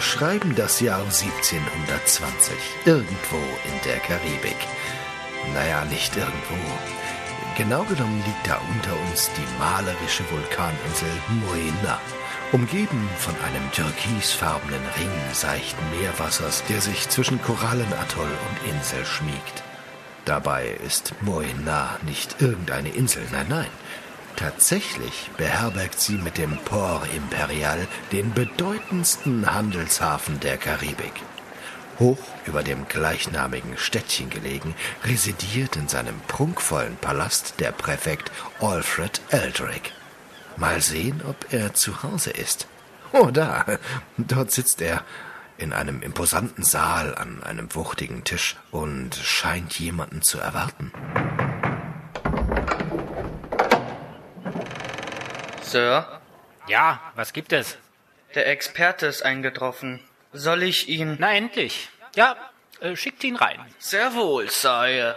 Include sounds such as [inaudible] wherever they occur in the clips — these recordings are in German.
schreiben das Jahr 1720, irgendwo in der Karibik. Naja, nicht irgendwo. Genau genommen liegt da unter uns die malerische Vulkaninsel Moena, umgeben von einem türkisfarbenen Ring seichten Meerwassers, der sich zwischen Korallenatoll und Insel schmiegt. Dabei ist Moena nicht irgendeine Insel, nein, nein. Tatsächlich beherbergt sie mit dem Port Imperial den bedeutendsten Handelshafen der Karibik. Hoch über dem gleichnamigen Städtchen gelegen, residiert in seinem prunkvollen Palast der Präfekt Alfred Eldrick. Mal sehen, ob er zu Hause ist. Oh, da, dort sitzt er, in einem imposanten Saal an einem wuchtigen Tisch und scheint jemanden zu erwarten. Sir, Ja, was gibt es? der Experte ist eingetroffen. Soll ich ihn... Na endlich. Ja, äh, schickt ihn rein. Sehr wohl, Sire.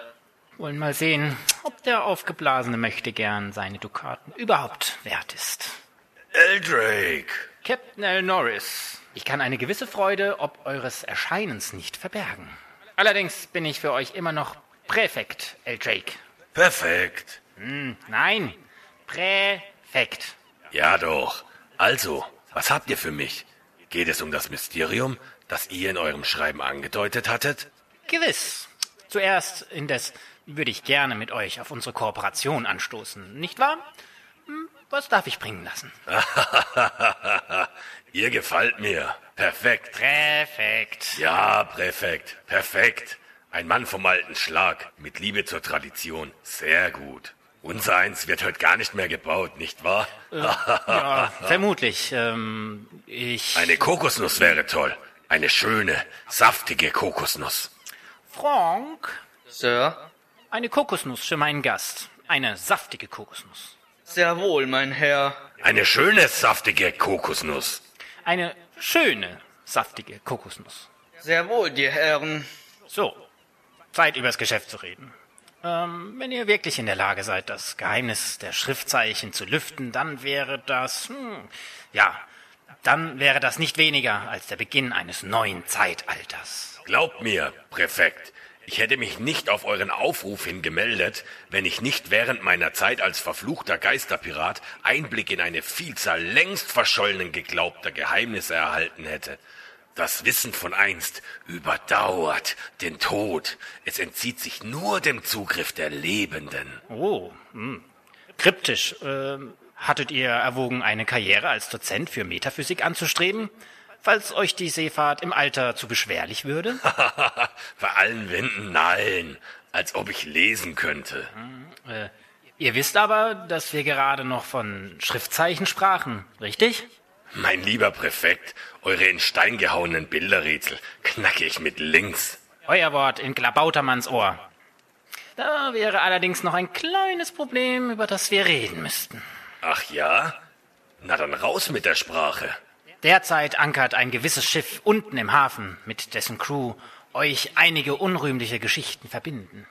Wollen mal sehen, ob der aufgeblasene möchte gern seine Dukaten überhaupt wert ist. Eldrake! Captain L. Norris, ich kann eine gewisse Freude ob eures Erscheinens nicht verbergen. Allerdings bin ich für euch immer noch Präfekt, L. Drake. Perfekt. Hm, nein, Präfekt. Ja doch. Also, was habt ihr für mich? Geht es um das Mysterium, das ihr in eurem Schreiben angedeutet hattet? Gewiss. Zuerst indes würde ich gerne mit euch auf unsere Kooperation anstoßen, nicht wahr? Hm, Was darf ich bringen lassen? [laughs] ihr gefällt mir. Perfekt. Präfekt. Ja, Präfekt. Perfekt. Ein Mann vom alten Schlag, mit Liebe zur Tradition. Sehr gut. Unser eins wird heute gar nicht mehr gebaut, nicht wahr? Ja, [laughs] vermutlich. Ähm, ich. Eine Kokosnuss wäre toll. Eine schöne, saftige Kokosnuss. Frank. Sir, Eine Kokosnuss für meinen Gast. Eine saftige Kokosnuss. sehr wohl, mein Herr. Eine schöne, saftige Kokosnuss. Eine schöne, saftige Kokosnuss. Sehr wohl, die Herren. So, Zeit übers Geschäft zu reden. Ähm, wenn ihr wirklich in der Lage seid, das Geheimnis der Schriftzeichen zu lüften, dann wäre das, hm, ja, dann wäre das nicht weniger als der Beginn eines neuen Zeitalters. Glaubt mir, Präfekt, ich hätte mich nicht auf euren Aufruf hin gemeldet, wenn ich nicht während meiner Zeit als verfluchter Geisterpirat Einblick in eine Vielzahl längst verschollenen geglaubter Geheimnisse erhalten hätte. Das Wissen von einst überdauert den Tod. Es entzieht sich nur dem Zugriff der Lebenden. Oh, hm. kryptisch. Ähm, hattet ihr erwogen, eine Karriere als Dozent für Metaphysik anzustreben, falls euch die Seefahrt im Alter zu beschwerlich würde? [laughs] Bei allen Wänden nein, als ob ich lesen könnte. Ihr wisst aber, dass wir gerade noch von Schriftzeichen sprachen, richtig? Mein lieber Präfekt, eure in Stein gehauenen Bilderrätsel knacke ich mit links. Euer Wort in Klabautermanns Ohr. Da wäre allerdings noch ein kleines Problem, über das wir reden müssten. Ach ja? Na dann raus mit der Sprache. Derzeit ankert ein gewisses Schiff unten im Hafen, mit dessen Crew euch einige unrühmliche Geschichten verbinden.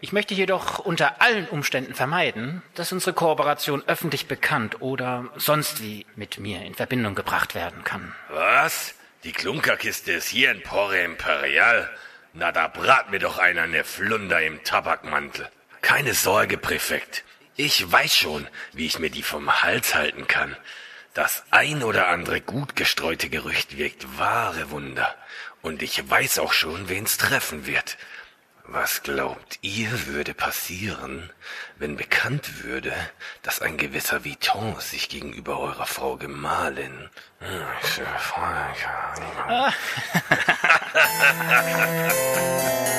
Ich möchte jedoch unter allen Umständen vermeiden, dass unsere Kooperation öffentlich bekannt oder sonst wie mit mir in Verbindung gebracht werden kann. Was? Die Klunkerkiste ist hier in Porre Imperial? Na, da brat mir doch einer ne Flunder im Tabakmantel. Keine Sorge, Präfekt. Ich weiß schon, wie ich mir die vom Hals halten kann. Das ein oder andere gut gestreute Gerücht wirkt wahre Wunder. Und ich weiß auch schon, wen's treffen wird. Was glaubt ihr, würde passieren, wenn bekannt würde, dass ein gewisser Vuitton sich gegenüber eurer Frau Gemahlin... Hm, [laughs]